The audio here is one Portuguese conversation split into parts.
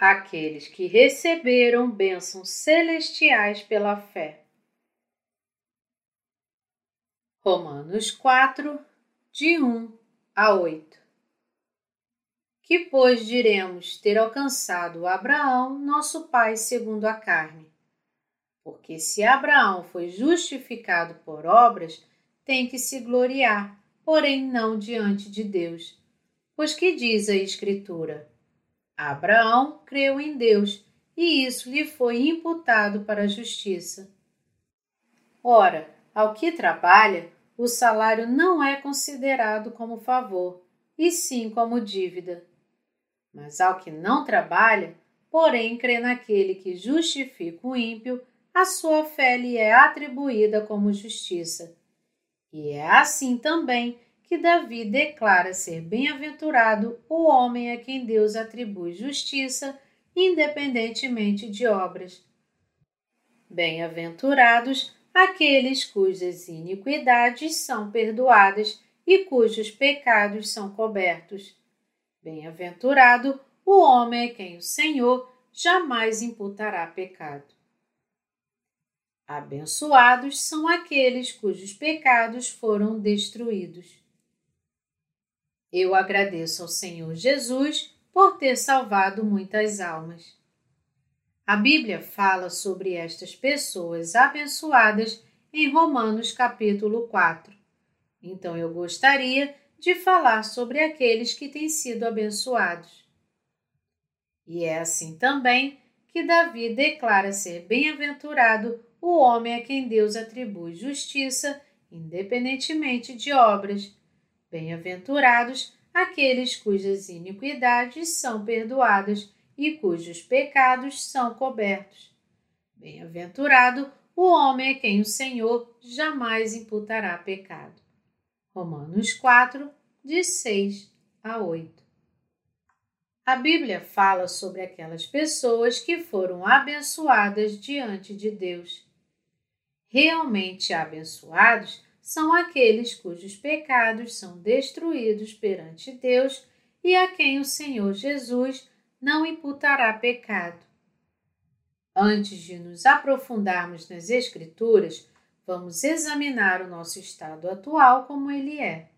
aqueles que receberam bênçãos celestiais pela fé. Romanos 4, de 1 a 8. Que, pois, diremos ter alcançado Abraão, nosso pai, segundo a carne? Porque se Abraão foi justificado por obras, tem que se gloriar, porém não diante de Deus. Pois que diz a Escritura? Abraão creu em Deus e isso lhe foi imputado para a justiça. Ora, ao que trabalha, o salário não é considerado como favor, e sim como dívida. Mas ao que não trabalha, porém crê naquele que justifica o ímpio, a sua fé lhe é atribuída como justiça. E é assim também que Davi declara ser bem-aventurado o homem a quem Deus atribui justiça, independentemente de obras. Bem-aventurados aqueles cujas iniquidades são perdoadas e cujos pecados são cobertos. Bem-aventurado o homem a quem o Senhor jamais imputará pecado. Abençoados são aqueles cujos pecados foram destruídos. Eu agradeço ao Senhor Jesus por ter salvado muitas almas. A Bíblia fala sobre estas pessoas abençoadas em Romanos capítulo 4. Então eu gostaria de falar sobre aqueles que têm sido abençoados. E é assim também que Davi declara ser bem-aventurado o homem a quem Deus atribui justiça, independentemente de obras Bem-aventurados aqueles cujas iniquidades são perdoadas e cujos pecados são cobertos. Bem-aventurado o homem a quem o Senhor jamais imputará pecado. Romanos 4, de 6 a 8. A Bíblia fala sobre aquelas pessoas que foram abençoadas diante de Deus. Realmente abençoados são aqueles cujos pecados são destruídos perante Deus e a quem o Senhor Jesus não imputará pecado. Antes de nos aprofundarmos nas Escrituras, vamos examinar o nosso estado atual como ele é.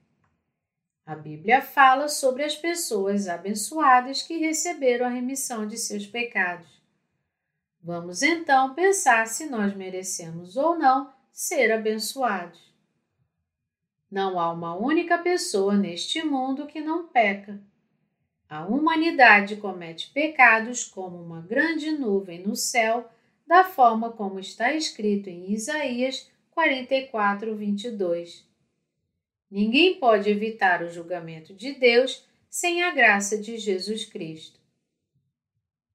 A Bíblia fala sobre as pessoas abençoadas que receberam a remissão de seus pecados. Vamos então pensar se nós merecemos ou não ser abençoados. Não há uma única pessoa neste mundo que não peca. A humanidade comete pecados como uma grande nuvem no céu, da forma como está escrito em Isaías 44, 22. Ninguém pode evitar o julgamento de Deus sem a graça de Jesus Cristo.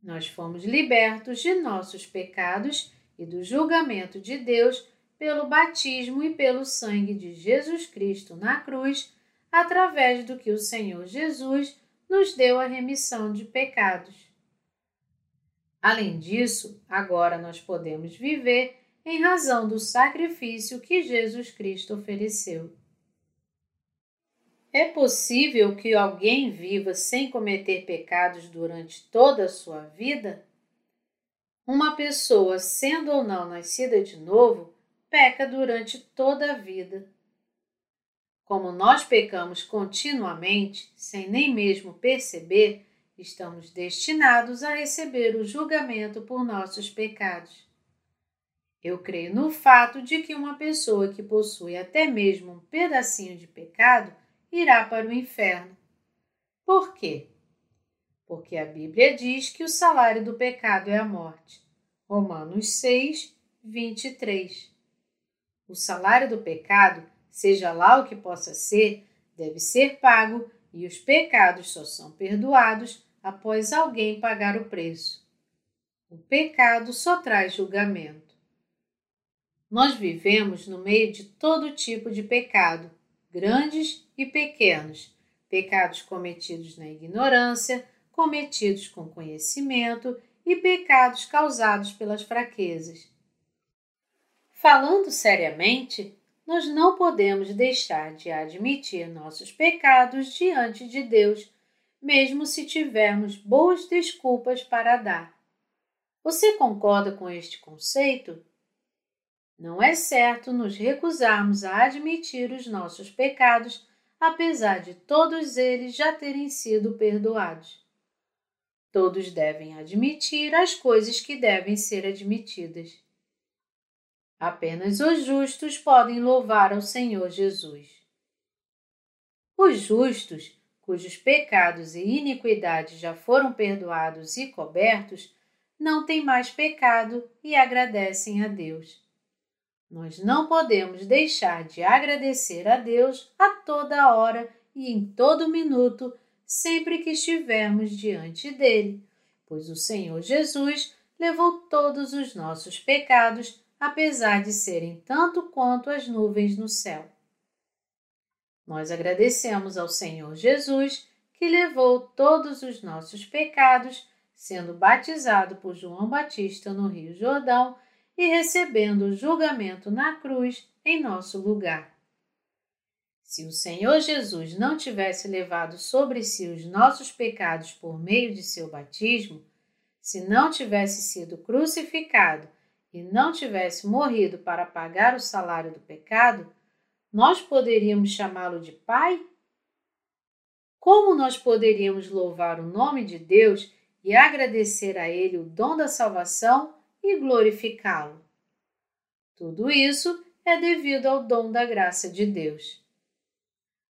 Nós fomos libertos de nossos pecados e do julgamento de Deus pelo batismo e pelo sangue de Jesus Cristo na cruz, através do que o Senhor Jesus nos deu a remissão de pecados. Além disso, agora nós podemos viver em razão do sacrifício que Jesus Cristo ofereceu. É possível que alguém viva sem cometer pecados durante toda a sua vida? Uma pessoa, sendo ou não nascida de novo, peca durante toda a vida. Como nós pecamos continuamente, sem nem mesmo perceber, estamos destinados a receber o julgamento por nossos pecados. Eu creio no fato de que uma pessoa que possui até mesmo um pedacinho de pecado irá para o inferno. Por quê? Porque a Bíblia diz que o salário do pecado é a morte. Romanos 6, 23. O salário do pecado, seja lá o que possa ser, deve ser pago e os pecados só são perdoados após alguém pagar o preço. O pecado só traz julgamento. Nós vivemos no meio de todo tipo de pecado, grandes e pequenos, pecados cometidos na ignorância, cometidos com conhecimento e pecados causados pelas fraquezas. Falando seriamente, nós não podemos deixar de admitir nossos pecados diante de Deus, mesmo se tivermos boas desculpas para dar. Você concorda com este conceito? Não é certo nos recusarmos a admitir os nossos pecados, apesar de todos eles já terem sido perdoados. Todos devem admitir as coisas que devem ser admitidas. Apenas os justos podem louvar ao Senhor Jesus. Os justos, cujos pecados e iniquidades já foram perdoados e cobertos, não têm mais pecado e agradecem a Deus. Nós não podemos deixar de agradecer a Deus a toda hora e em todo minuto, sempre que estivermos diante dele, pois o Senhor Jesus levou todos os nossos pecados, apesar de serem tanto quanto as nuvens no céu. Nós agradecemos ao Senhor Jesus que levou todos os nossos pecados, sendo batizado por João Batista no Rio Jordão e recebendo o julgamento na cruz em nosso lugar. Se o Senhor Jesus não tivesse levado sobre si os nossos pecados por meio de seu batismo, se não tivesse sido crucificado e não tivesse morrido para pagar o salário do pecado, nós poderíamos chamá-lo de Pai? Como nós poderíamos louvar o nome de Deus e agradecer a Ele o dom da salvação e glorificá-lo. Tudo isso é devido ao dom da graça de Deus.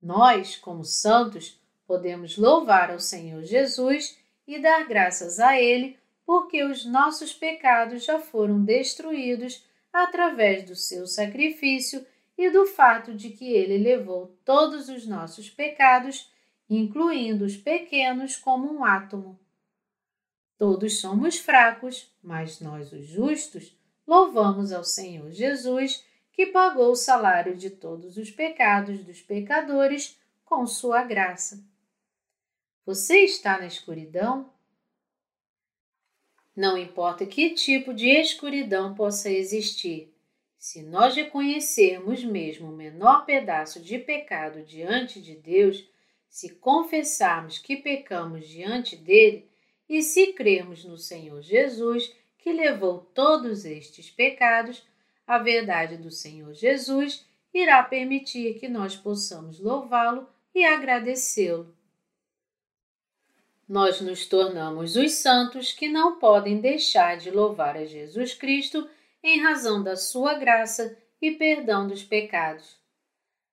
Nós, como santos, podemos louvar ao Senhor Jesus e dar graças a Ele porque os nossos pecados já foram destruídos através do seu sacrifício e do fato de que Ele levou todos os nossos pecados, incluindo os pequenos, como um átomo. Todos somos fracos, mas nós, os justos, louvamos ao Senhor Jesus, que pagou o salário de todos os pecados dos pecadores com sua graça. Você está na escuridão? Não importa que tipo de escuridão possa existir, se nós reconhecermos mesmo o menor pedaço de pecado diante de Deus, se confessarmos que pecamos diante dele, e se crermos no Senhor Jesus, que levou todos estes pecados, a verdade do Senhor Jesus irá permitir que nós possamos louvá-lo e agradecê-lo. Nós nos tornamos os santos que não podem deixar de louvar a Jesus Cristo em razão da sua graça e perdão dos pecados.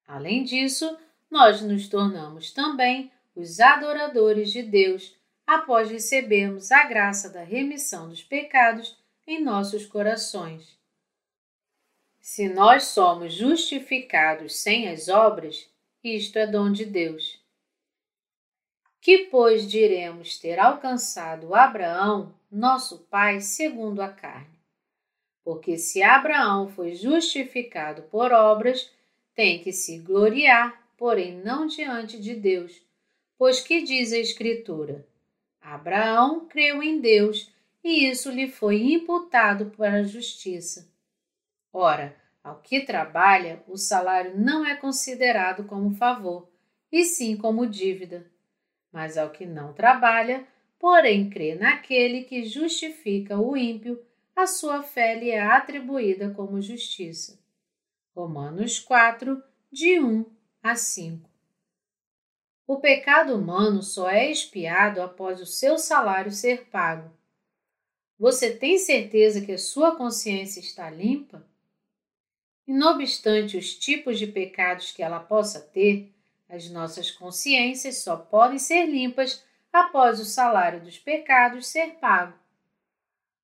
Além disso, nós nos tornamos também os adoradores de Deus após recebermos a graça da remissão dos pecados em nossos corações. Se nós somos justificados sem as obras, isto é dom de Deus. Que, pois, diremos ter alcançado Abraão, nosso pai, segundo a carne? Porque se Abraão foi justificado por obras, tem que se gloriar, porém não diante de Deus. Pois que diz a Escritura? Abraão creu em Deus e isso lhe foi imputado para a justiça. Ora, ao que trabalha, o salário não é considerado como favor, e sim como dívida. Mas ao que não trabalha, porém crê naquele que justifica o ímpio, a sua fé lhe é atribuída como justiça. Romanos 4, de 1 a 5. O pecado humano só é expiado após o seu salário ser pago. Você tem certeza que a sua consciência está limpa? E não obstante os tipos de pecados que ela possa ter, as nossas consciências só podem ser limpas após o salário dos pecados ser pago.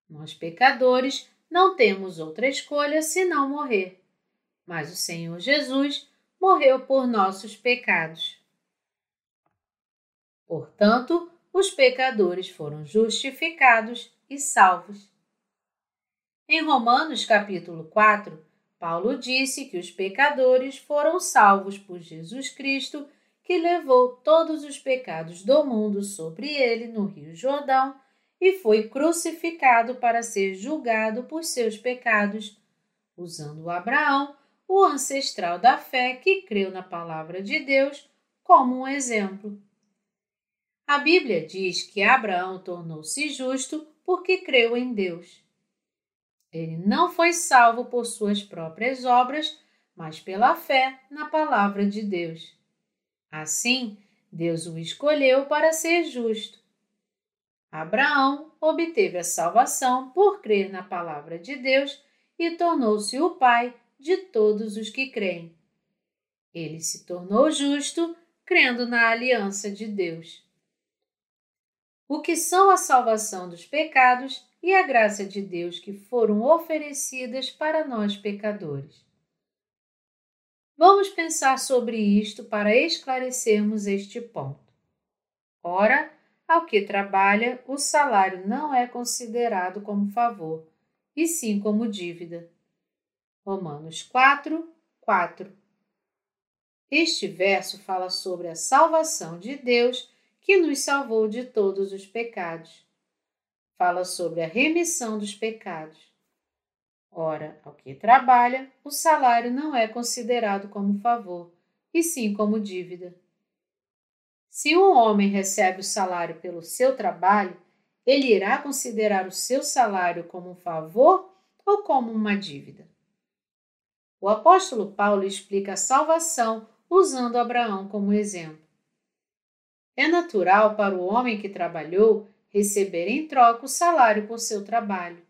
Nós, pecadores, não temos outra escolha senão morrer. Mas o Senhor Jesus morreu por nossos pecados. Portanto, os pecadores foram justificados e salvos. Em Romanos capítulo 4, Paulo disse que os pecadores foram salvos por Jesus Cristo, que levou todos os pecados do mundo sobre ele no Rio Jordão e foi crucificado para ser julgado por seus pecados, usando Abraão, o ancestral da fé que creu na palavra de Deus, como um exemplo. A Bíblia diz que Abraão tornou-se justo porque creu em Deus. Ele não foi salvo por suas próprias obras, mas pela fé na palavra de Deus. Assim, Deus o escolheu para ser justo. Abraão obteve a salvação por crer na palavra de Deus e tornou-se o pai de todos os que creem. Ele se tornou justo crendo na aliança de Deus. O que são a salvação dos pecados e a graça de Deus que foram oferecidas para nós pecadores? Vamos pensar sobre isto para esclarecermos este ponto. Ora, ao que trabalha, o salário não é considerado como favor, e sim como dívida. Romanos 4, 4 Este verso fala sobre a salvação de Deus que nos salvou de todos os pecados. Fala sobre a remissão dos pecados. Ora, ao que trabalha, o salário não é considerado como favor, e sim como dívida. Se um homem recebe o salário pelo seu trabalho, ele irá considerar o seu salário como um favor ou como uma dívida? O apóstolo Paulo explica a salvação usando Abraão como exemplo. É natural para o homem que trabalhou receber em troca o salário por seu trabalho.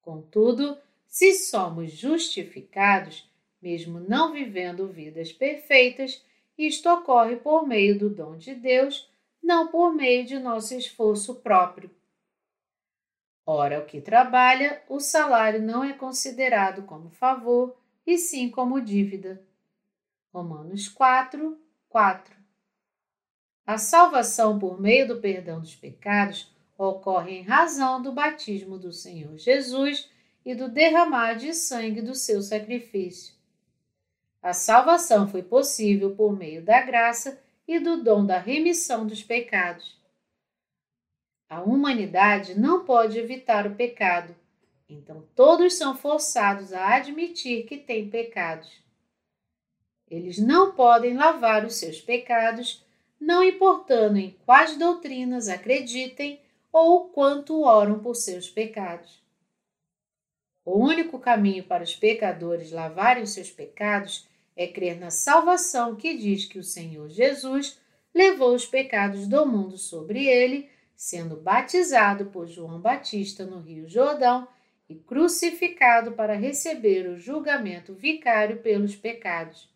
Contudo, se somos justificados, mesmo não vivendo vidas perfeitas, isto ocorre por meio do dom de Deus, não por meio de nosso esforço próprio. Ora, o que trabalha, o salário não é considerado como favor, e sim como dívida. Romanos 4, 4. A salvação por meio do perdão dos pecados ocorre em razão do batismo do Senhor Jesus e do derramar de sangue do seu sacrifício. A salvação foi possível por meio da graça e do dom da remissão dos pecados. A humanidade não pode evitar o pecado, então todos são forçados a admitir que têm pecados. Eles não podem lavar os seus pecados, não importando em quais doutrinas acreditem ou quanto oram por seus pecados. O único caminho para os pecadores lavarem os seus pecados é crer na salvação que diz que o Senhor Jesus levou os pecados do mundo sobre ele, sendo batizado por João Batista no Rio Jordão e crucificado para receber o julgamento vicário pelos pecados.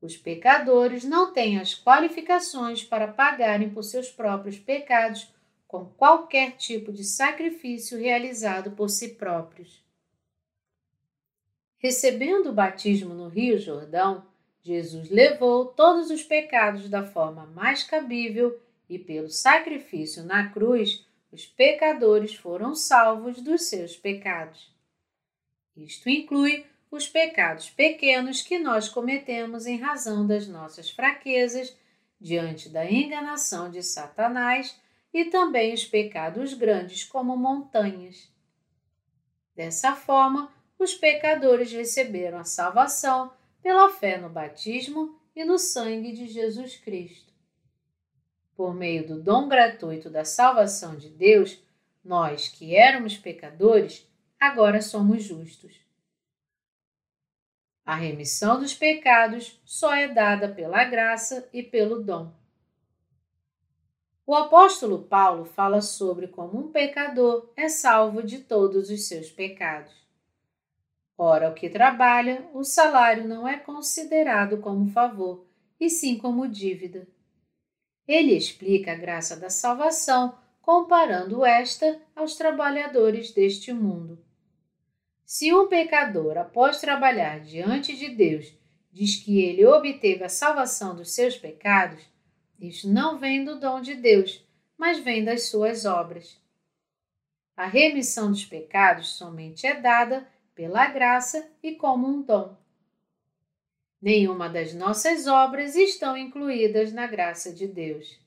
Os pecadores não têm as qualificações para pagarem por seus próprios pecados com qualquer tipo de sacrifício realizado por si próprios. Recebendo o batismo no Rio Jordão, Jesus levou todos os pecados da forma mais cabível e, pelo sacrifício na cruz, os pecadores foram salvos dos seus pecados. Isto inclui os pecados pequenos que nós cometemos em razão das nossas fraquezas diante da enganação de Satanás e também os pecados grandes, como montanhas. Dessa forma, os pecadores receberam a salvação pela fé no batismo e no sangue de Jesus Cristo. Por meio do dom gratuito da salvação de Deus, nós que éramos pecadores, agora somos justos. A remissão dos pecados só é dada pela graça e pelo dom. O apóstolo Paulo fala sobre como um pecador é salvo de todos os seus pecados. Ora, o que trabalha, o salário não é considerado como favor, e sim como dívida. Ele explica a graça da salvação comparando esta aos trabalhadores deste mundo. Se um pecador, após trabalhar diante de Deus, diz que ele obteve a salvação dos seus pecados, isso não vem do dom de Deus, mas vem das suas obras. A remissão dos pecados somente é dada pela graça e como um dom. Nenhuma das nossas obras estão incluídas na graça de Deus.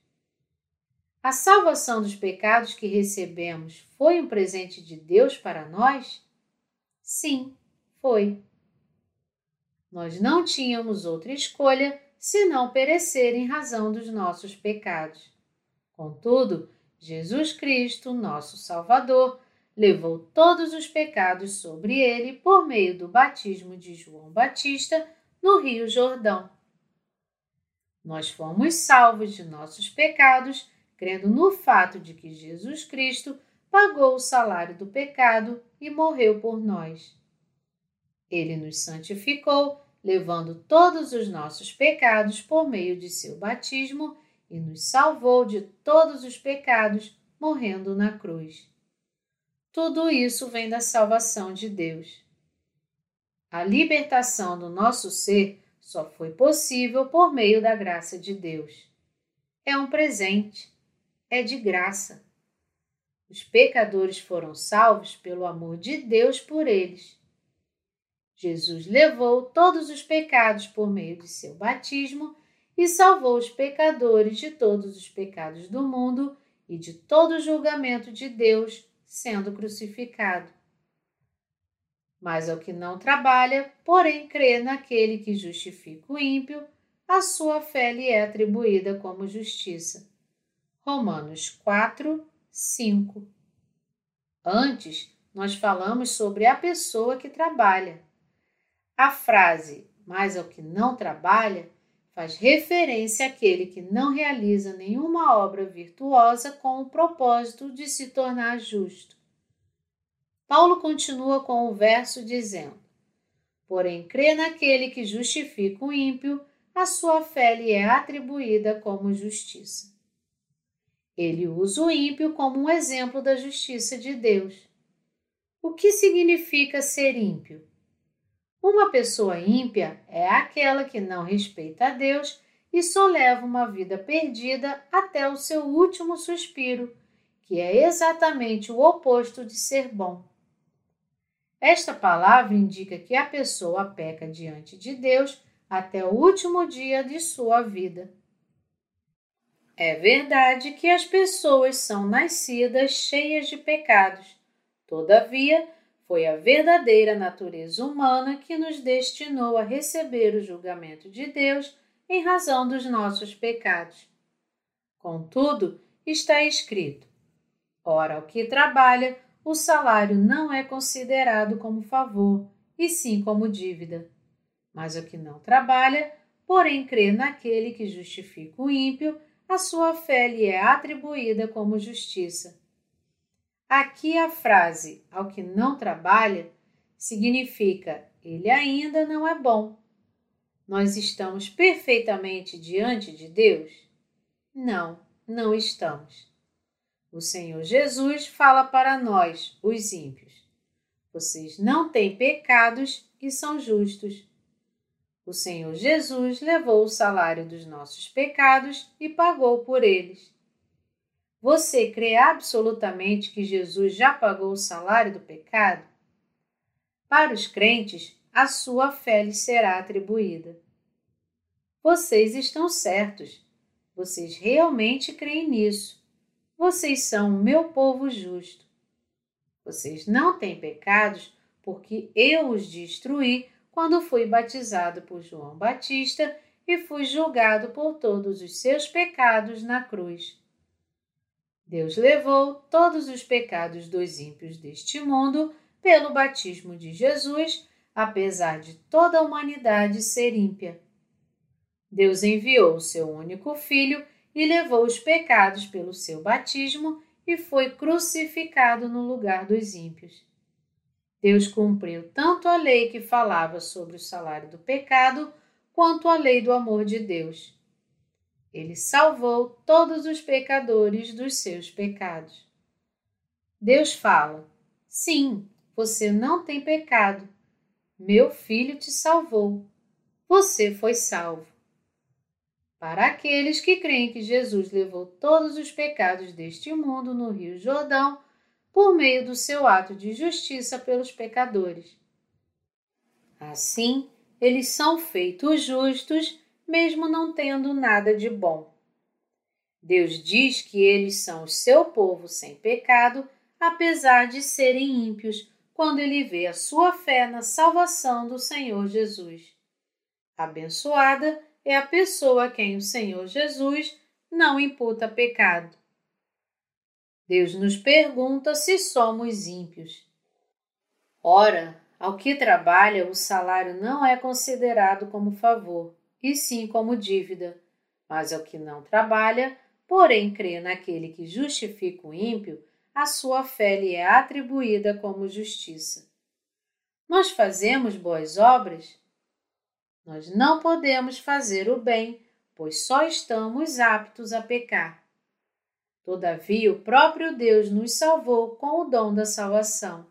A salvação dos pecados que recebemos foi um presente de Deus para nós? Sim, foi. Nós não tínhamos outra escolha senão perecer em razão dos nossos pecados. Contudo, Jesus Cristo, nosso Salvador, levou todos os pecados sobre ele por meio do batismo de João Batista no Rio Jordão. Nós fomos salvos de nossos pecados crendo no fato de que Jesus Cristo pagou o salário do pecado e morreu por nós. Ele nos santificou, levando todos os nossos pecados por meio de seu batismo e nos salvou de todos os pecados, morrendo na cruz. Tudo isso vem da salvação de Deus. A libertação do nosso ser só foi possível por meio da graça de Deus. É um presente, é de graça. Os pecadores foram salvos pelo amor de Deus por eles. Jesus levou todos os pecados por meio de seu batismo e salvou os pecadores de todos os pecados do mundo e de todo o julgamento de Deus, sendo crucificado. Mas ao que não trabalha, porém crê naquele que justifica o ímpio, a sua fé lhe é atribuída como justiça. Romanos 4, 5. Antes, nós falamos sobre a pessoa que trabalha. A frase mas ao que não trabalha faz referência àquele que não realiza nenhuma obra virtuosa com o propósito de se tornar justo. Paulo continua com o verso dizendo: Porém, crê naquele que justifica o ímpio, a sua fé lhe é atribuída como justiça. Ele usa o ímpio como um exemplo da justiça de Deus. O que significa ser ímpio? Uma pessoa ímpia é aquela que não respeita a Deus e só leva uma vida perdida até o seu último suspiro, que é exatamente o oposto de ser bom. Esta palavra indica que a pessoa peca diante de Deus até o último dia de sua vida. É verdade que as pessoas são nascidas cheias de pecados. Todavia, foi a verdadeira natureza humana que nos destinou a receber o julgamento de Deus em razão dos nossos pecados. Contudo, está escrito: Ora, o que trabalha, o salário não é considerado como favor, e sim como dívida. Mas o que não trabalha, porém crê naquele que justifica o ímpio, a sua fé lhe é atribuída como justiça. Aqui a frase ao que não trabalha significa ele ainda não é bom. Nós estamos perfeitamente diante de Deus? Não, não estamos. O Senhor Jesus fala para nós, os ímpios: vocês não têm pecados e são justos. O Senhor Jesus levou o salário dos nossos pecados e pagou por eles. Você crê absolutamente que Jesus já pagou o salário do pecado? Para os crentes, a sua fé lhes será atribuída. Vocês estão certos. Vocês realmente creem nisso. Vocês são o meu povo justo. Vocês não têm pecados porque eu os destruí quando fui batizado por João Batista e fui julgado por todos os seus pecados na cruz. Deus levou todos os pecados dos ímpios deste mundo pelo batismo de Jesus, apesar de toda a humanidade ser ímpia. Deus enviou o seu único filho e levou os pecados pelo seu batismo e foi crucificado no lugar dos ímpios. Deus cumpriu tanto a lei que falava sobre o salário do pecado, quanto a lei do amor de Deus. Ele salvou todos os pecadores dos seus pecados. Deus fala: Sim, você não tem pecado. Meu filho te salvou. Você foi salvo. Para aqueles que creem que Jesus levou todos os pecados deste mundo no Rio Jordão por meio do seu ato de justiça pelos pecadores. Assim, eles são feitos justos mesmo não tendo nada de bom. Deus diz que eles são o seu povo sem pecado, apesar de serem ímpios, quando ele vê a sua fé na salvação do Senhor Jesus. Abençoada é a pessoa a quem o Senhor Jesus não imputa pecado. Deus nos pergunta se somos ímpios. Ora, ao que trabalha, o salário não é considerado como favor, e sim como dívida. Mas ao que não trabalha, porém crê naquele que justifica o ímpio, a sua fé lhe é atribuída como justiça. Nós fazemos boas obras? Nós não podemos fazer o bem, pois só estamos aptos a pecar. Todavia, o próprio Deus nos salvou com o dom da salvação.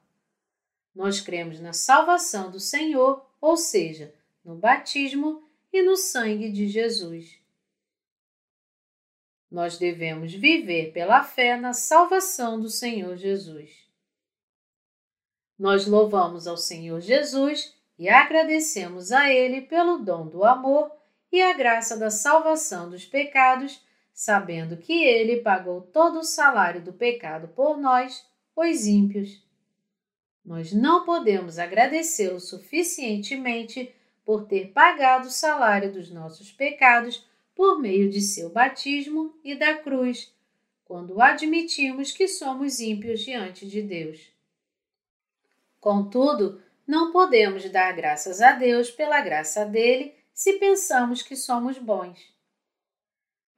Nós cremos na salvação do Senhor, ou seja, no batismo e no sangue de Jesus. Nós devemos viver pela fé na salvação do Senhor Jesus. Nós louvamos ao Senhor Jesus e agradecemos a Ele pelo dom do amor e a graça da salvação dos pecados, sabendo que Ele pagou todo o salário do pecado por nós, os ímpios. Nós não podemos agradecê-lo suficientemente por ter pagado o salário dos nossos pecados por meio de seu batismo e da cruz, quando admitimos que somos ímpios diante de Deus. Contudo, não podemos dar graças a Deus pela graça dele se pensamos que somos bons.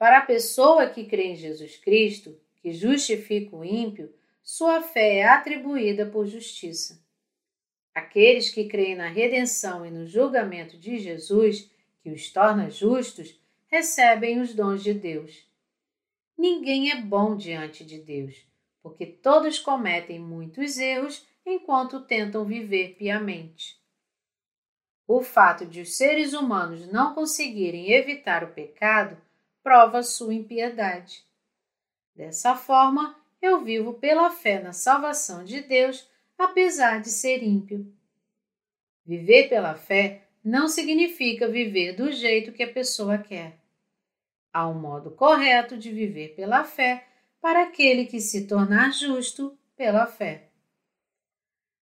Para a pessoa que crê em Jesus Cristo, que justifica o ímpio, sua fé é atribuída por justiça. Aqueles que creem na redenção e no julgamento de Jesus, que os torna justos, recebem os dons de Deus. Ninguém é bom diante de Deus, porque todos cometem muitos erros enquanto tentam viver piamente. O fato de os seres humanos não conseguirem evitar o pecado prova sua impiedade. Dessa forma, eu vivo pela fé na salvação de Deus, apesar de ser ímpio. Viver pela fé não significa viver do jeito que a pessoa quer. Há um modo correto de viver pela fé para aquele que se tornar justo pela fé.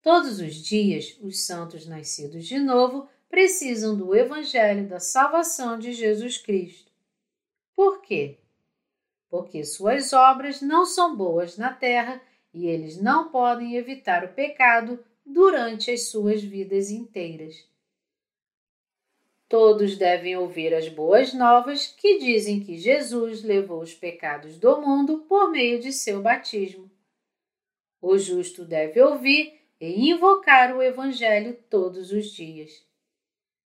Todos os dias, os santos nascidos de novo precisam do Evangelho da salvação de Jesus Cristo. Por quê? Porque suas obras não são boas na terra e eles não podem evitar o pecado durante as suas vidas inteiras. Todos devem ouvir as boas novas que dizem que Jesus levou os pecados do mundo por meio de seu batismo. O justo deve ouvir e invocar o Evangelho todos os dias.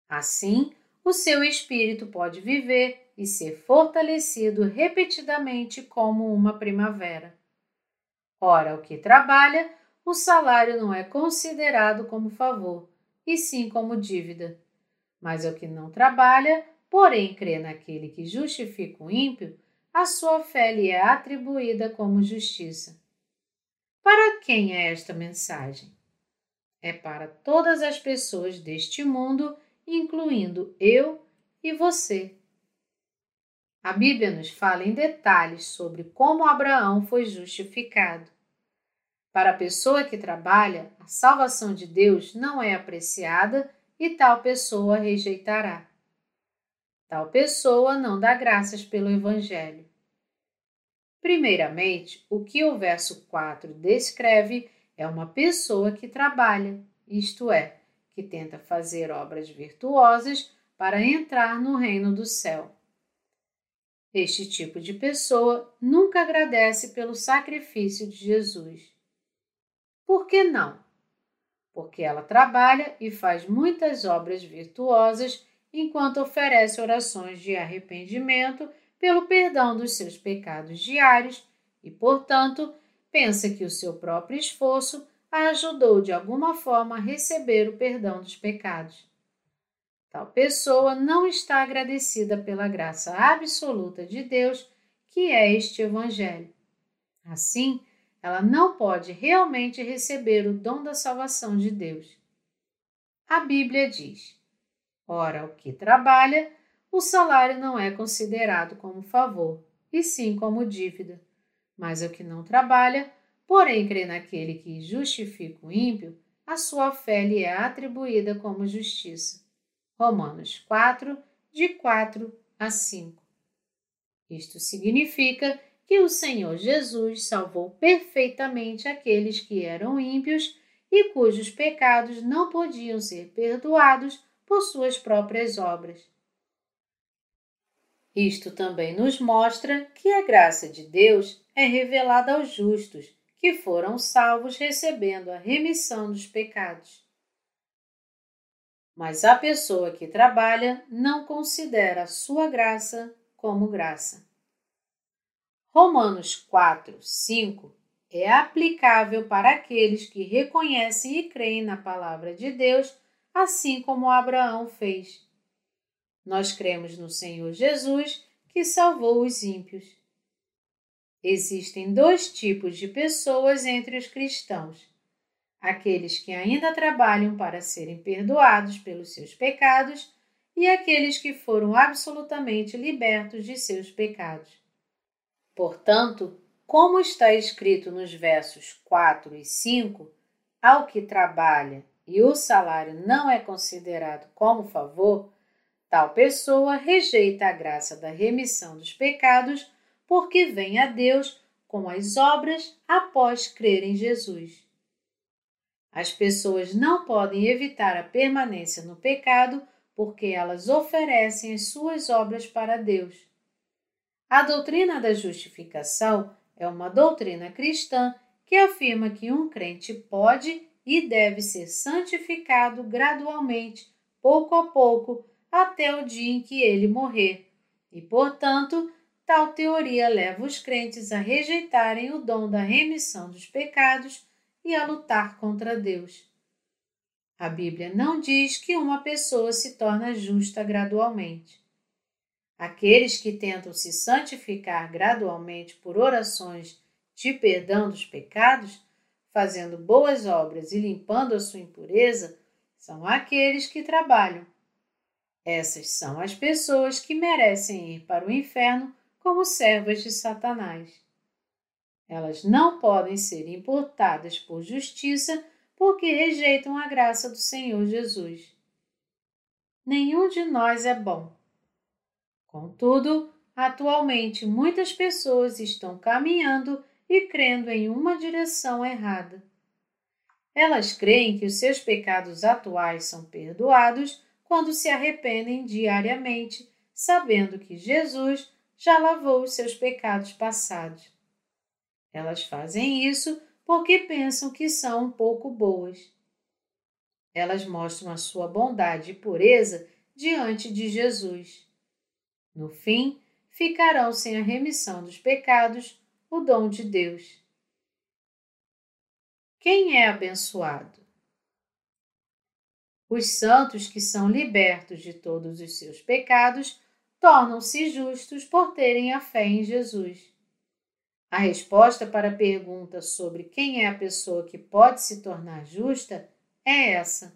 Assim, o seu espírito pode viver e ser fortalecido repetidamente como uma primavera. Ora, o que trabalha, o salário não é considerado como favor, e sim como dívida. Mas o que não trabalha, porém crê naquele que justifica o ímpio, a sua fé lhe é atribuída como justiça. Para quem é esta mensagem? é para todas as pessoas deste mundo, incluindo eu e você. A Bíblia nos fala em detalhes sobre como Abraão foi justificado. Para a pessoa que trabalha, a salvação de Deus não é apreciada e tal pessoa rejeitará. Tal pessoa não dá graças pelo Evangelho. Primeiramente, o que o verso 4 descreve é uma pessoa que trabalha, isto é, que tenta fazer obras virtuosas para entrar no reino do céu. Este tipo de pessoa nunca agradece pelo sacrifício de Jesus. Por que não? Porque ela trabalha e faz muitas obras virtuosas enquanto oferece orações de arrependimento pelo perdão dos seus pecados diários e, portanto, pensa que o seu próprio esforço a ajudou de alguma forma a receber o perdão dos pecados. Tal pessoa não está agradecida pela graça absoluta de Deus, que é este Evangelho. Assim, ela não pode realmente receber o dom da salvação de Deus. A Bíblia diz: Ora, o que trabalha, o salário não é considerado como favor, e sim como dívida mas o que não trabalha, porém crê naquele que justifica o ímpio, a sua fé lhe é atribuída como justiça. Romanos 4, de 4 a 5. Isto significa que o Senhor Jesus salvou perfeitamente aqueles que eram ímpios e cujos pecados não podiam ser perdoados por suas próprias obras. Isto também nos mostra que a graça de Deus é revelada aos justos, que foram salvos recebendo a remissão dos pecados. Mas a pessoa que trabalha não considera sua graça como graça. Romanos 4, 5 é aplicável para aqueles que reconhecem e creem na palavra de Deus, assim como Abraão fez. Nós cremos no Senhor Jesus, que salvou os ímpios. Existem dois tipos de pessoas entre os cristãos: aqueles que ainda trabalham para serem perdoados pelos seus pecados e aqueles que foram absolutamente libertos de seus pecados. Portanto, como está escrito nos versos 4 e 5, ao que trabalha e o salário não é considerado como favor, tal pessoa rejeita a graça da remissão dos pecados porque vem a Deus com as obras após crer em Jesus. As pessoas não podem evitar a permanência no pecado porque elas oferecem as suas obras para Deus. A doutrina da justificação é uma doutrina cristã que afirma que um crente pode e deve ser santificado gradualmente, pouco a pouco, até o dia em que ele morrer. E, portanto, tal teoria leva os crentes a rejeitarem o dom da remissão dos pecados e a lutar contra Deus. A Bíblia não diz que uma pessoa se torna justa gradualmente. Aqueles que tentam se santificar gradualmente por orações de perdão dos pecados, fazendo boas obras e limpando a sua impureza, são aqueles que trabalham. Essas são as pessoas que merecem ir para o inferno como servas de Satanás. Elas não podem ser importadas por justiça porque rejeitam a graça do Senhor Jesus. Nenhum de nós é bom. Contudo, atualmente muitas pessoas estão caminhando e crendo em uma direção errada. Elas creem que os seus pecados atuais são perdoados quando se arrependem diariamente, sabendo que Jesus já lavou os seus pecados passados. Elas fazem isso porque pensam que são um pouco boas. Elas mostram a sua bondade e pureza diante de Jesus. No fim, ficarão sem a remissão dos pecados, o dom de Deus. Quem é abençoado? Os santos que são libertos de todos os seus pecados tornam-se justos por terem a fé em Jesus. A resposta para a pergunta sobre quem é a pessoa que pode se tornar justa é essa.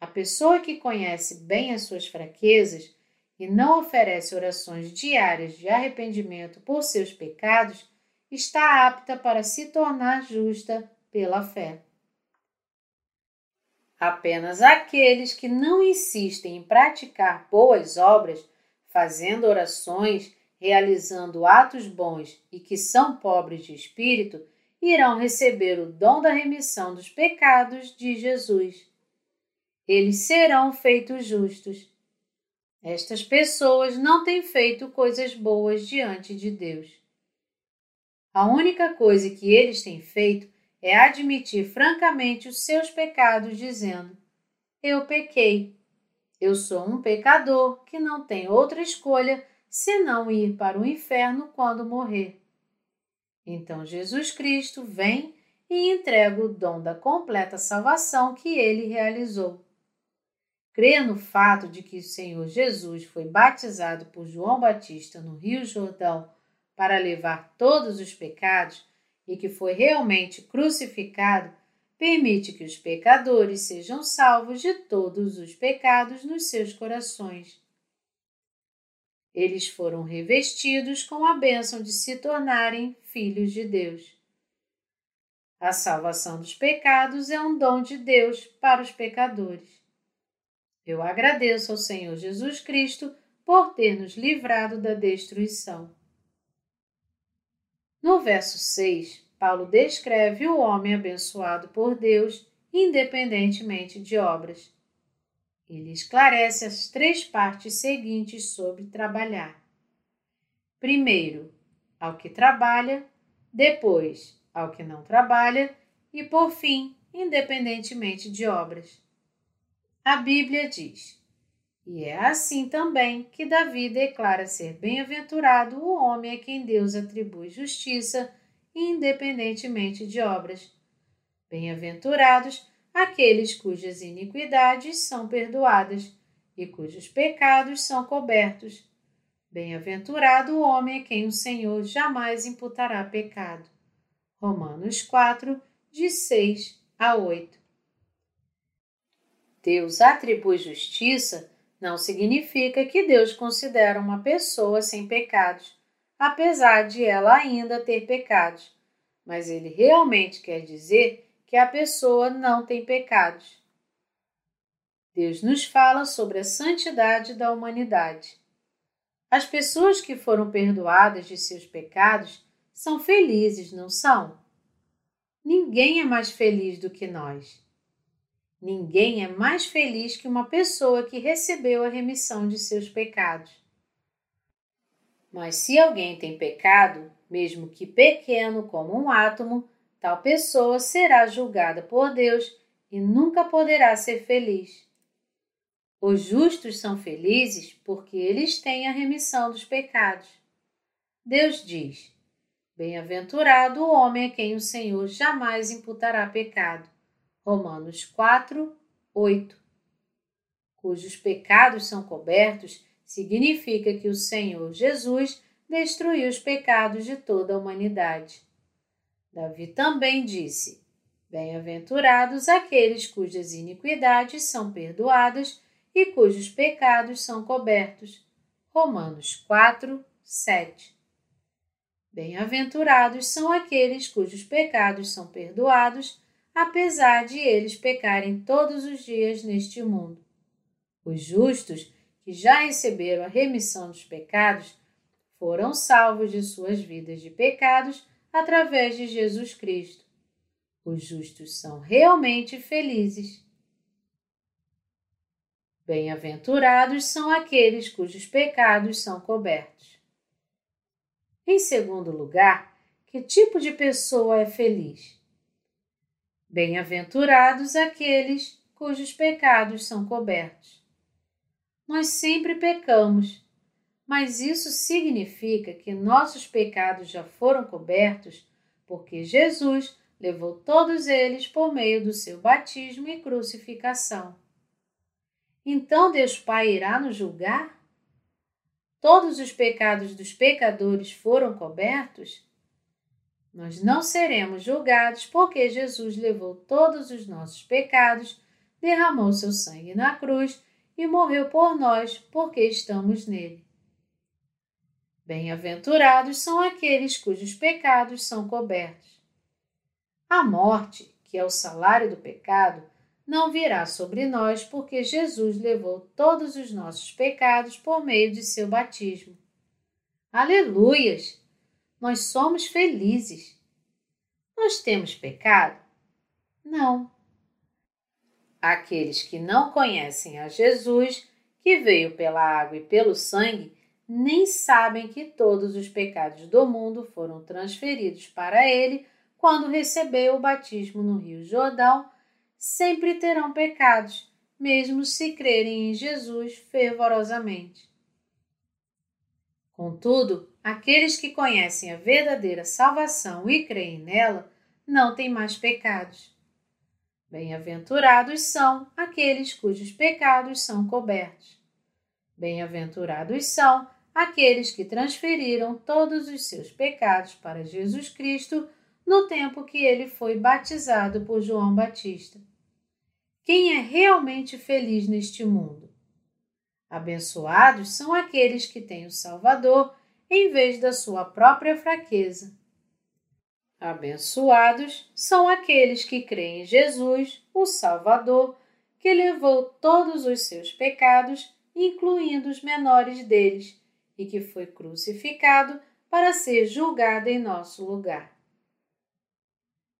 A pessoa que conhece bem as suas fraquezas e não oferece orações diárias de arrependimento por seus pecados, está apta para se tornar justa pela fé. Apenas aqueles que não insistem em praticar boas obras, fazendo orações, realizando atos bons e que são pobres de espírito, irão receber o dom da remissão dos pecados de Jesus. Eles serão feitos justos estas pessoas não têm feito coisas boas diante de Deus. A única coisa que eles têm feito é admitir francamente os seus pecados, dizendo: Eu pequei. Eu sou um pecador que não tem outra escolha senão ir para o inferno quando morrer. Então Jesus Cristo vem e entrega o dom da completa salvação que ele realizou crê no fato de que o Senhor Jesus foi batizado por João Batista no Rio Jordão para levar todos os pecados e que foi realmente crucificado, permite que os pecadores sejam salvos de todos os pecados nos seus corações. Eles foram revestidos com a bênção de se tornarem filhos de Deus. A salvação dos pecados é um dom de Deus para os pecadores. Eu agradeço ao Senhor Jesus Cristo por ter nos livrado da destruição. No verso 6, Paulo descreve o homem abençoado por Deus, independentemente de obras. Ele esclarece as três partes seguintes sobre trabalhar. Primeiro, ao que trabalha, depois, ao que não trabalha e, por fim, independentemente de obras. A Bíblia diz: E é assim também que Davi declara ser bem-aventurado o homem a quem Deus atribui justiça, independentemente de obras. Bem-aventurados aqueles cujas iniquidades são perdoadas e cujos pecados são cobertos. Bem-aventurado o homem a quem o Senhor jamais imputará pecado. Romanos 4, de 6 a 8. Deus atribui justiça não significa que Deus considera uma pessoa sem pecados, apesar de ela ainda ter pecados, mas ele realmente quer dizer que a pessoa não tem pecados. Deus nos fala sobre a santidade da humanidade. As pessoas que foram perdoadas de seus pecados são felizes, não são? Ninguém é mais feliz do que nós. Ninguém é mais feliz que uma pessoa que recebeu a remissão de seus pecados. Mas se alguém tem pecado, mesmo que pequeno como um átomo, tal pessoa será julgada por Deus e nunca poderá ser feliz. Os justos são felizes porque eles têm a remissão dos pecados. Deus diz: Bem-aventurado o homem a quem o Senhor jamais imputará pecado. Romanos 4, 8. Cujos pecados são cobertos significa que o Senhor Jesus destruiu os pecados de toda a humanidade. Davi também disse: Bem-aventurados aqueles cujas iniquidades são perdoadas e cujos pecados são cobertos. Romanos 4, 7. Bem-aventurados são aqueles cujos pecados são perdoados, apesar de eles pecarem todos os dias neste mundo. Os justos, que já receberam a remissão dos pecados, foram salvos de suas vidas de pecados através de Jesus Cristo. Os justos são realmente felizes. Bem-aventurados são aqueles cujos pecados são cobertos. Em segundo lugar, que tipo de pessoa é feliz? Bem-aventurados aqueles cujos pecados são cobertos. Nós sempre pecamos, mas isso significa que nossos pecados já foram cobertos porque Jesus levou todos eles por meio do seu batismo e crucificação. Então Deus Pai irá nos julgar? todos os pecados dos pecadores foram cobertos, nós não seremos julgados porque Jesus levou todos os nossos pecados, derramou seu sangue na cruz e morreu por nós porque estamos nele. Bem-aventurados são aqueles cujos pecados são cobertos. A morte, que é o salário do pecado, não virá sobre nós, porque Jesus levou todos os nossos pecados por meio de seu batismo. Aleluias! Nós somos felizes. Nós temos pecado? Não. Aqueles que não conhecem a Jesus, que veio pela água e pelo sangue, nem sabem que todos os pecados do mundo foram transferidos para ele quando recebeu o batismo no Rio Jordão sempre terão pecados, mesmo se crerem em Jesus fervorosamente. Contudo, aqueles que conhecem a verdadeira salvação e creem nela não têm mais pecados. Bem-aventurados são aqueles cujos pecados são cobertos. Bem-aventurados são aqueles que transferiram todos os seus pecados para Jesus Cristo no tempo que ele foi batizado por João Batista. Quem é realmente feliz neste mundo? Abençoados são aqueles que têm o Salvador em vez da sua própria fraqueza. Abençoados são aqueles que creem em Jesus, o Salvador, que levou todos os seus pecados, incluindo os menores deles, e que foi crucificado para ser julgado em nosso lugar.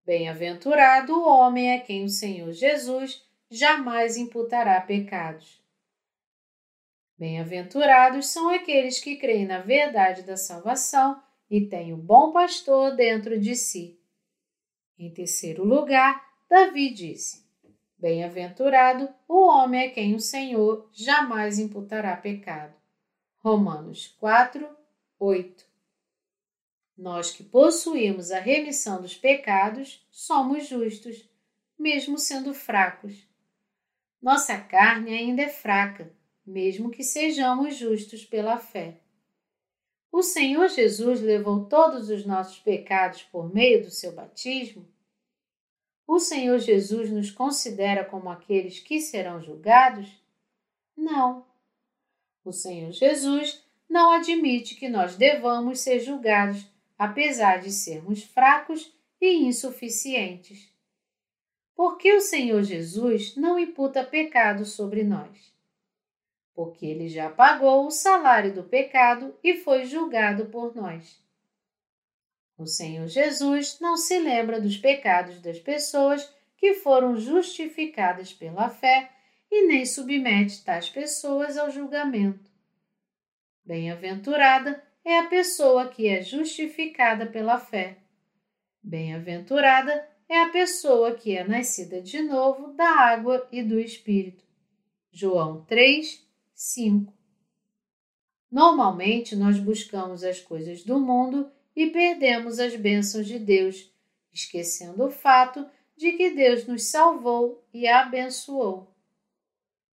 Bem-aventurado o homem a quem o Senhor Jesus jamais imputará pecados. Bem-aventurados são aqueles que creem na verdade da salvação e têm o bom pastor dentro de si. Em terceiro lugar, Davi disse: Bem-aventurado o homem a quem o Senhor jamais imputará pecado. Romanos 4, 8. Nós que possuímos a remissão dos pecados somos justos, mesmo sendo fracos. Nossa carne ainda é fraca, mesmo que sejamos justos pela fé. O Senhor Jesus levou todos os nossos pecados por meio do seu batismo? O Senhor Jesus nos considera como aqueles que serão julgados? Não. O Senhor Jesus não admite que nós devamos ser julgados, apesar de sermos fracos e insuficientes. Porque o Senhor Jesus não imputa pecado sobre nós? Porque ele já pagou o salário do pecado e foi julgado por nós. O Senhor Jesus não se lembra dos pecados das pessoas que foram justificadas pela fé e nem submete tais pessoas ao julgamento. Bem-aventurada é a pessoa que é justificada pela fé. Bem-aventurada é a pessoa que é nascida de novo da água e do Espírito. João 3, 5. Normalmente nós buscamos as coisas do mundo e perdemos as bênçãos de Deus, esquecendo o fato de que Deus nos salvou e abençoou.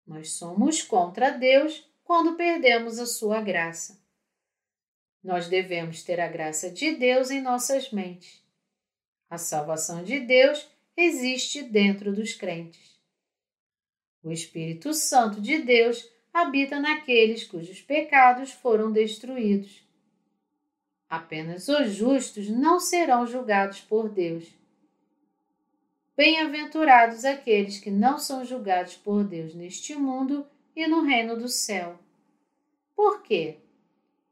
Nós somos contra Deus quando perdemos a sua graça. Nós devemos ter a graça de Deus em nossas mentes. A salvação de Deus existe dentro dos crentes. O Espírito Santo de Deus habita naqueles cujos pecados foram destruídos. Apenas os justos não serão julgados por Deus. Bem-aventurados aqueles que não são julgados por Deus neste mundo e no reino do céu. Por quê?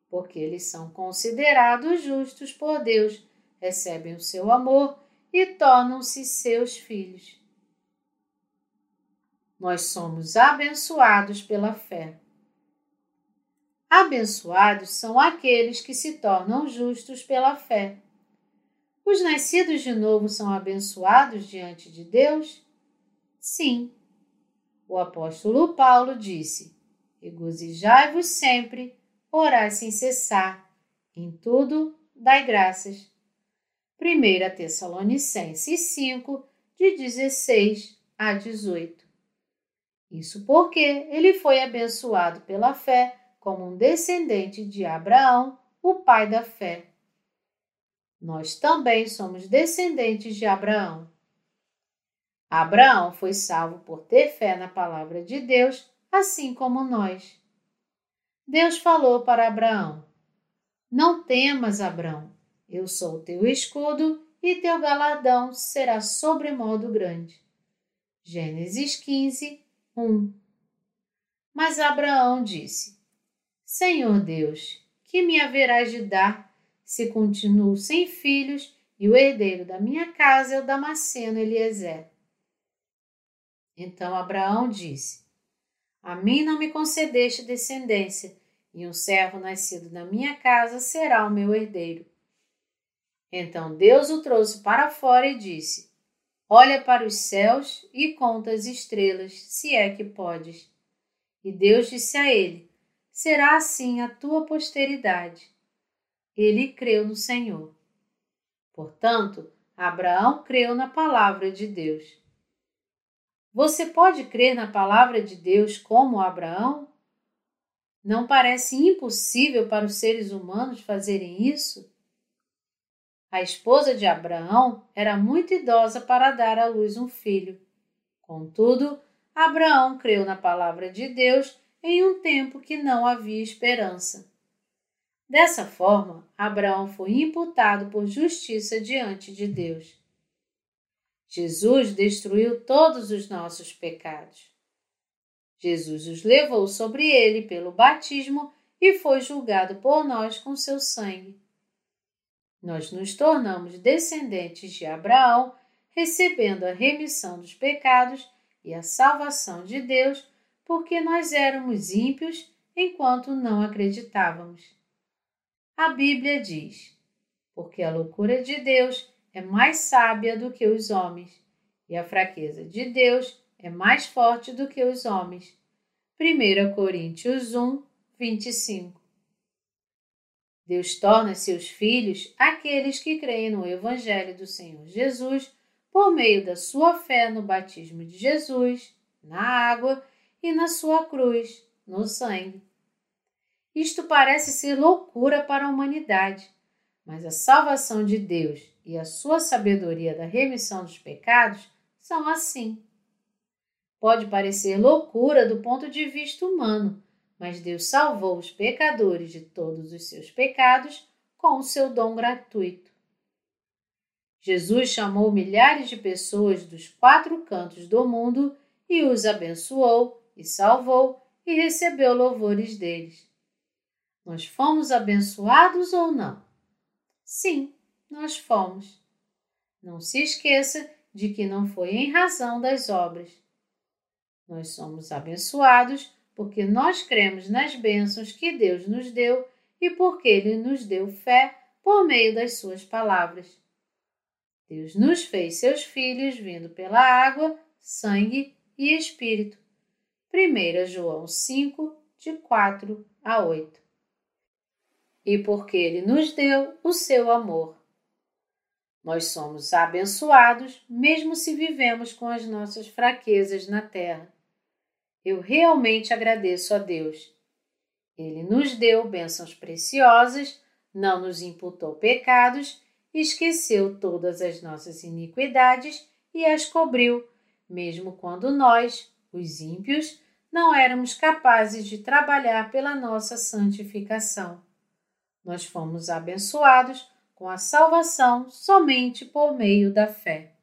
Porque eles são considerados justos por Deus, recebem o seu amor e tornam-se seus filhos. Nós somos abençoados pela fé. Abençoados são aqueles que se tornam justos pela fé. Os nascidos de novo são abençoados diante de Deus? Sim. O apóstolo Paulo disse: Regozijai-vos sempre, orai sem cessar, em tudo dai graças. 1 Tessalonicenses 5, de 16 a 18. Isso porque ele foi abençoado pela fé como um descendente de Abraão, o pai da fé. Nós também somos descendentes de Abraão. Abraão foi salvo por ter fé na palavra de Deus, assim como nós. Deus falou para Abraão: Não temas, Abraão, eu sou teu escudo e teu galardão será sobremodo grande. Gênesis 15, 1. Mas Abraão disse: Senhor Deus, que me haverás de dar se continuo sem filhos e o herdeiro da minha casa é o Damasceno Eliezer? Então Abraão disse: A mim não me concedeste descendência, e um servo nascido na minha casa será o meu herdeiro. Então Deus o trouxe para fora e disse: Olha para os céus e conta as estrelas, se é que podes. E Deus disse a ele: será assim a tua posteridade. Ele creu no Senhor. Portanto, Abraão creu na palavra de Deus. Você pode crer na palavra de Deus como Abraão? Não parece impossível para os seres humanos fazerem isso? A esposa de Abraão era muito idosa para dar à luz um filho. Contudo, Abraão creu na palavra de Deus em um tempo que não havia esperança. Dessa forma, Abraão foi imputado por justiça diante de Deus. Jesus destruiu todos os nossos pecados. Jesus os levou sobre ele pelo batismo e foi julgado por nós com seu sangue. Nós nos tornamos descendentes de Abraão, recebendo a remissão dos pecados e a salvação de Deus, porque nós éramos ímpios enquanto não acreditávamos. A Bíblia diz: Porque a loucura de Deus é mais sábia do que os homens, e a fraqueza de Deus é mais forte do que os homens. 1 Coríntios 1, 25 Deus torna seus filhos aqueles que creem no Evangelho do Senhor Jesus por meio da sua fé no batismo de Jesus, na água e na sua cruz, no sangue. Isto parece ser loucura para a humanidade, mas a salvação de Deus e a sua sabedoria da remissão dos pecados são assim. Pode parecer loucura do ponto de vista humano, mas Deus salvou os pecadores de todos os seus pecados com o seu dom gratuito. Jesus chamou milhares de pessoas dos quatro cantos do mundo e os abençoou e salvou e recebeu louvores deles. Nós fomos abençoados ou não? Sim, nós fomos. Não se esqueça de que não foi em razão das obras. Nós somos abençoados porque nós cremos nas bênçãos que Deus nos deu e porque Ele nos deu fé por meio das Suas palavras. Deus nos fez seus filhos vindo pela água, sangue e espírito. 1 João 5, de 4 a 8. E porque Ele nos deu o seu amor. Nós somos abençoados mesmo se vivemos com as nossas fraquezas na terra eu realmente agradeço a Deus. Ele nos deu bênçãos preciosas, não nos imputou pecados, esqueceu todas as nossas iniquidades e as cobriu, mesmo quando nós, os ímpios, não éramos capazes de trabalhar pela nossa santificação. Nós fomos abençoados com a salvação somente por meio da fé.